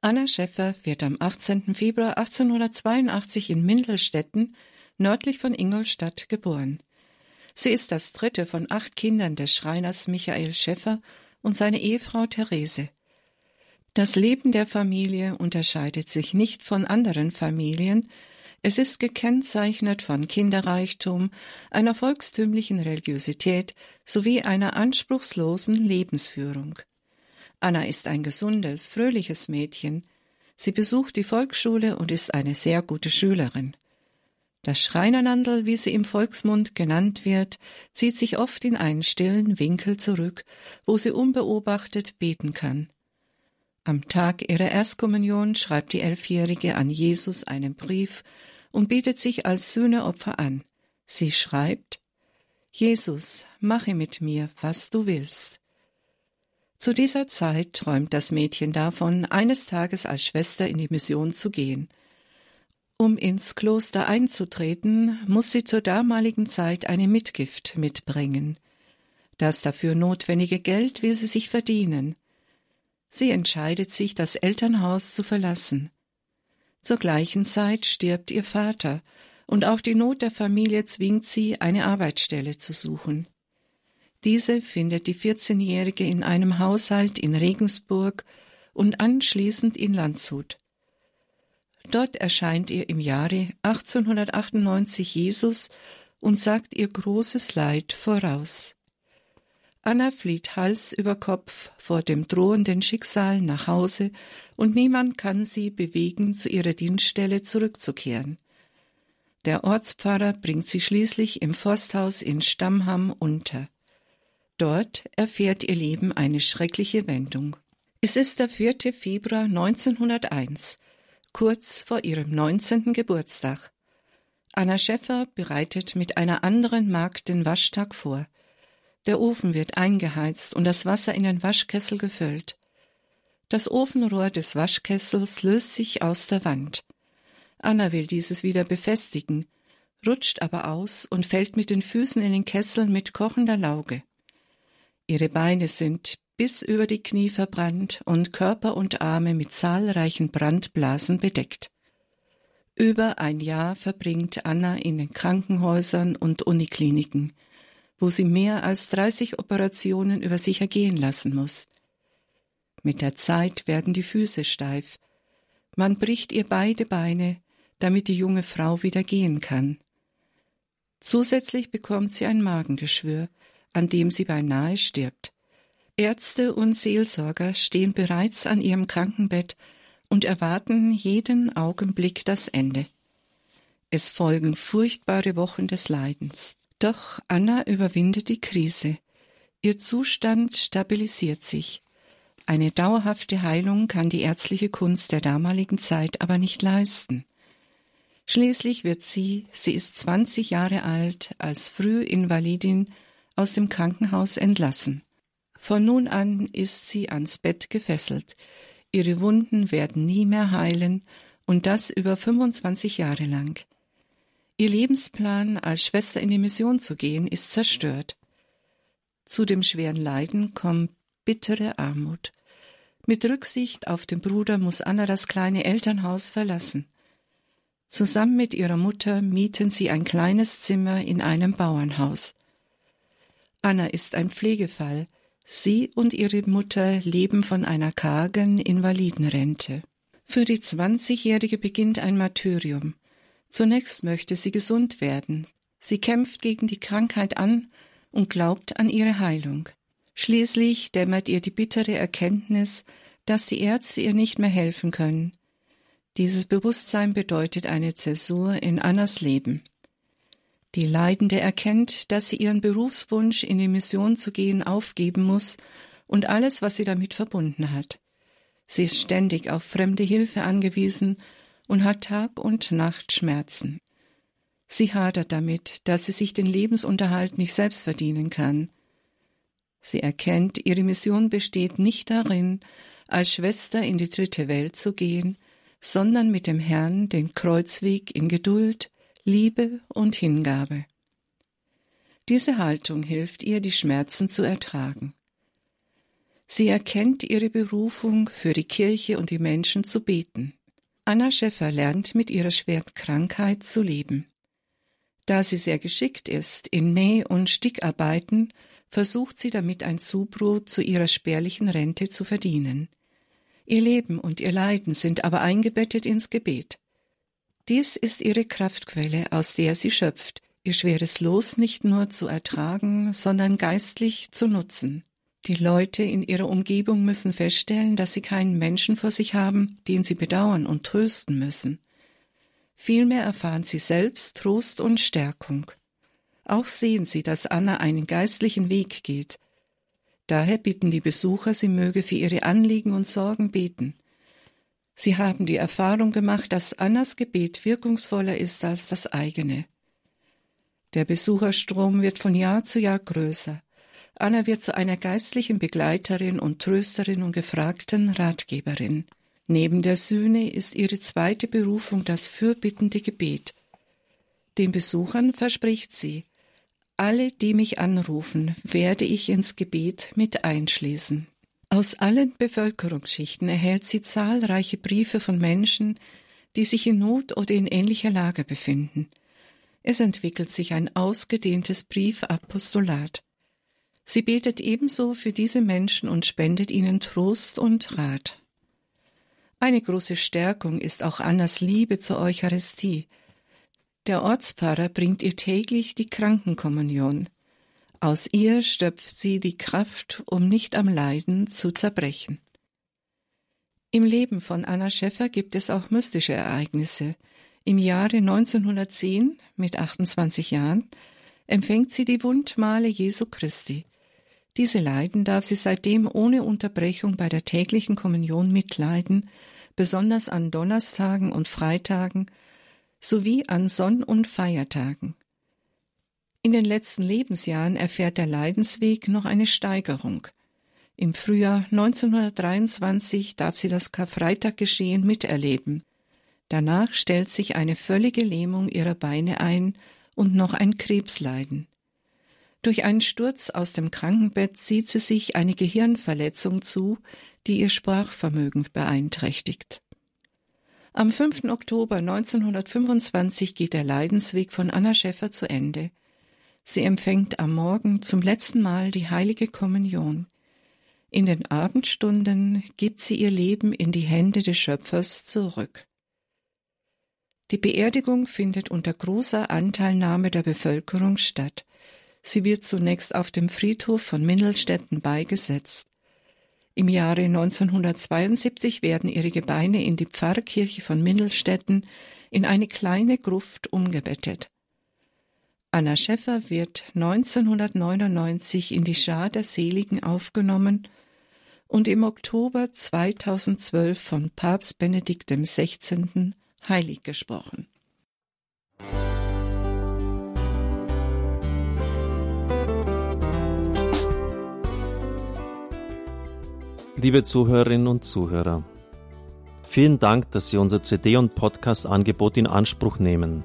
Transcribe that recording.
Anna Schäffer wird am 18. Februar 1882 in Mindelstetten, nördlich von Ingolstadt, geboren. Sie ist das dritte von acht Kindern des Schreiners Michael Schäffer und seine Ehefrau Therese. Das Leben der Familie unterscheidet sich nicht von anderen Familien, es ist gekennzeichnet von Kinderreichtum, einer volkstümlichen Religiosität sowie einer anspruchslosen Lebensführung. Anna ist ein gesundes, fröhliches Mädchen. Sie besucht die Volksschule und ist eine sehr gute Schülerin. Das Schreinernandel, wie sie im Volksmund genannt wird, zieht sich oft in einen stillen Winkel zurück, wo sie unbeobachtet beten kann. Am Tag ihrer Erstkommunion schreibt die Elfjährige an Jesus einen Brief und bietet sich als Sühneopfer an. Sie schreibt, Jesus, mache mit mir, was du willst. Zu dieser Zeit träumt das Mädchen davon, eines Tages als Schwester in die Mission zu gehen. Um ins Kloster einzutreten, muss sie zur damaligen Zeit eine Mitgift mitbringen. Das dafür notwendige Geld will sie sich verdienen. Sie entscheidet sich, das Elternhaus zu verlassen. Zur gleichen Zeit stirbt ihr Vater, und auch die Not der Familie zwingt sie, eine Arbeitsstelle zu suchen. Diese findet die 14-Jährige in einem Haushalt in Regensburg und anschließend in Landshut. Dort erscheint ihr im Jahre 1898 Jesus und sagt ihr großes Leid voraus. Anna flieht Hals über Kopf vor dem drohenden Schicksal nach Hause und niemand kann sie bewegen, zu ihrer Dienststelle zurückzukehren. Der Ortspfarrer bringt sie schließlich im Forsthaus in Stammham unter. Dort erfährt ihr Leben eine schreckliche Wendung. Es ist der 4. Februar 1901, kurz vor ihrem 19. Geburtstag. Anna Schäffer bereitet mit einer anderen Magd den Waschtag vor. Der Ofen wird eingeheizt und das Wasser in den Waschkessel gefüllt. Das Ofenrohr des Waschkessels löst sich aus der Wand. Anna will dieses wieder befestigen, rutscht aber aus und fällt mit den Füßen in den Kessel mit kochender Lauge. Ihre Beine sind bis über die Knie verbrannt und Körper und Arme mit zahlreichen Brandblasen bedeckt. Über ein Jahr verbringt Anna in den Krankenhäusern und Unikliniken, wo sie mehr als 30 Operationen über sich ergehen lassen muss. Mit der Zeit werden die Füße steif. Man bricht ihr beide Beine, damit die junge Frau wieder gehen kann. Zusätzlich bekommt sie ein Magengeschwür, an dem sie beinahe stirbt. Ärzte und Seelsorger stehen bereits an ihrem Krankenbett und erwarten jeden Augenblick das Ende. Es folgen furchtbare Wochen des Leidens. Doch Anna überwindet die Krise. Ihr Zustand stabilisiert sich. Eine dauerhafte Heilung kann die ärztliche Kunst der damaligen Zeit aber nicht leisten. Schließlich wird sie, sie ist 20 Jahre alt, als Frühinvalidin aus dem Krankenhaus entlassen. Von nun an ist sie ans Bett gefesselt. Ihre Wunden werden nie mehr heilen und das über 25 Jahre lang. Ihr Lebensplan, als Schwester in die Mission zu gehen, ist zerstört. Zu dem schweren Leiden kommt bittere Armut. Mit Rücksicht auf den Bruder muss Anna das kleine Elternhaus verlassen. Zusammen mit ihrer Mutter mieten sie ein kleines Zimmer in einem Bauernhaus. Anna ist ein Pflegefall. Sie und ihre Mutter leben von einer kargen Invalidenrente. Für die Zwanzigjährige beginnt ein Martyrium. Zunächst möchte sie gesund werden. Sie kämpft gegen die Krankheit an und glaubt an ihre Heilung. Schließlich dämmert ihr die bittere Erkenntnis, dass die Ärzte ihr nicht mehr helfen können. Dieses Bewusstsein bedeutet eine Zäsur in Annas Leben. Die Leidende erkennt, dass sie ihren Berufswunsch, in die Mission zu gehen, aufgeben muss und alles, was sie damit verbunden hat. Sie ist ständig auf fremde Hilfe angewiesen und hat Tag und Nacht Schmerzen. Sie hadert damit, dass sie sich den Lebensunterhalt nicht selbst verdienen kann. Sie erkennt, ihre Mission besteht nicht darin, als Schwester in die dritte Welt zu gehen, sondern mit dem Herrn den Kreuzweg in Geduld, Liebe und Hingabe. Diese Haltung hilft ihr, die Schmerzen zu ertragen. Sie erkennt ihre Berufung, für die Kirche und die Menschen zu beten. Anna Schäffer lernt mit ihrer schweren Krankheit zu leben. Da sie sehr geschickt ist in Näh- und Stickarbeiten, versucht sie damit ein Zubrot zu ihrer spärlichen Rente zu verdienen. Ihr Leben und ihr Leiden sind aber eingebettet ins Gebet. Dies ist ihre Kraftquelle, aus der sie schöpft, ihr schweres Los nicht nur zu ertragen, sondern geistlich zu nutzen. Die Leute in ihrer Umgebung müssen feststellen, dass sie keinen Menschen vor sich haben, den sie bedauern und trösten müssen. Vielmehr erfahren sie selbst Trost und Stärkung. Auch sehen sie, dass Anna einen geistlichen Weg geht. Daher bitten die Besucher, sie möge für ihre Anliegen und Sorgen beten. Sie haben die Erfahrung gemacht, dass Annas Gebet wirkungsvoller ist als das eigene. Der Besucherstrom wird von Jahr zu Jahr größer. Anna wird zu einer geistlichen Begleiterin und Trösterin und gefragten Ratgeberin. Neben der Sühne ist ihre zweite Berufung das fürbittende Gebet. Den Besuchern verspricht sie, alle, die mich anrufen, werde ich ins Gebet mit einschließen. Aus allen Bevölkerungsschichten erhält sie zahlreiche Briefe von Menschen, die sich in Not oder in ähnlicher Lage befinden. Es entwickelt sich ein ausgedehntes Briefapostolat. Sie betet ebenso für diese Menschen und spendet ihnen Trost und Rat. Eine große Stärkung ist auch Annas Liebe zur Eucharistie, der Ortspfarrer bringt ihr täglich die Krankenkommunion. Aus ihr stöpft sie die Kraft, um nicht am Leiden zu zerbrechen. Im Leben von Anna Schäffer gibt es auch mystische Ereignisse. Im Jahre 1910, mit 28 Jahren, empfängt sie die Wundmale Jesu Christi. Diese Leiden darf sie seitdem ohne Unterbrechung bei der täglichen Kommunion mitleiden, besonders an Donnerstagen und Freitagen, sowie an Sonn- und Feiertagen. In den letzten Lebensjahren erfährt der Leidensweg noch eine Steigerung. Im Frühjahr 1923 darf sie das Karfreitaggeschehen miterleben. Danach stellt sich eine völlige Lähmung ihrer Beine ein und noch ein Krebsleiden. Durch einen Sturz aus dem Krankenbett zieht sie sich eine Gehirnverletzung zu, die ihr Sprachvermögen beeinträchtigt. Am 5. Oktober 1925 geht der Leidensweg von Anna Schäffer zu Ende. Sie empfängt am Morgen zum letzten Mal die heilige Kommunion. In den Abendstunden gibt sie ihr Leben in die Hände des Schöpfers zurück. Die Beerdigung findet unter großer Anteilnahme der Bevölkerung statt. Sie wird zunächst auf dem Friedhof von Mindelstetten beigesetzt. Im Jahre 1972 werden ihre Gebeine in die Pfarrkirche von Mindelstetten in eine kleine Gruft umgebettet. Anna Schäffer wird 1999 in die Schar der Seligen aufgenommen und im Oktober 2012 von Papst Benedikt XVI. heilig gesprochen. Liebe Zuhörerinnen und Zuhörer, vielen Dank, dass Sie unser CD- und Podcast-Angebot in Anspruch nehmen.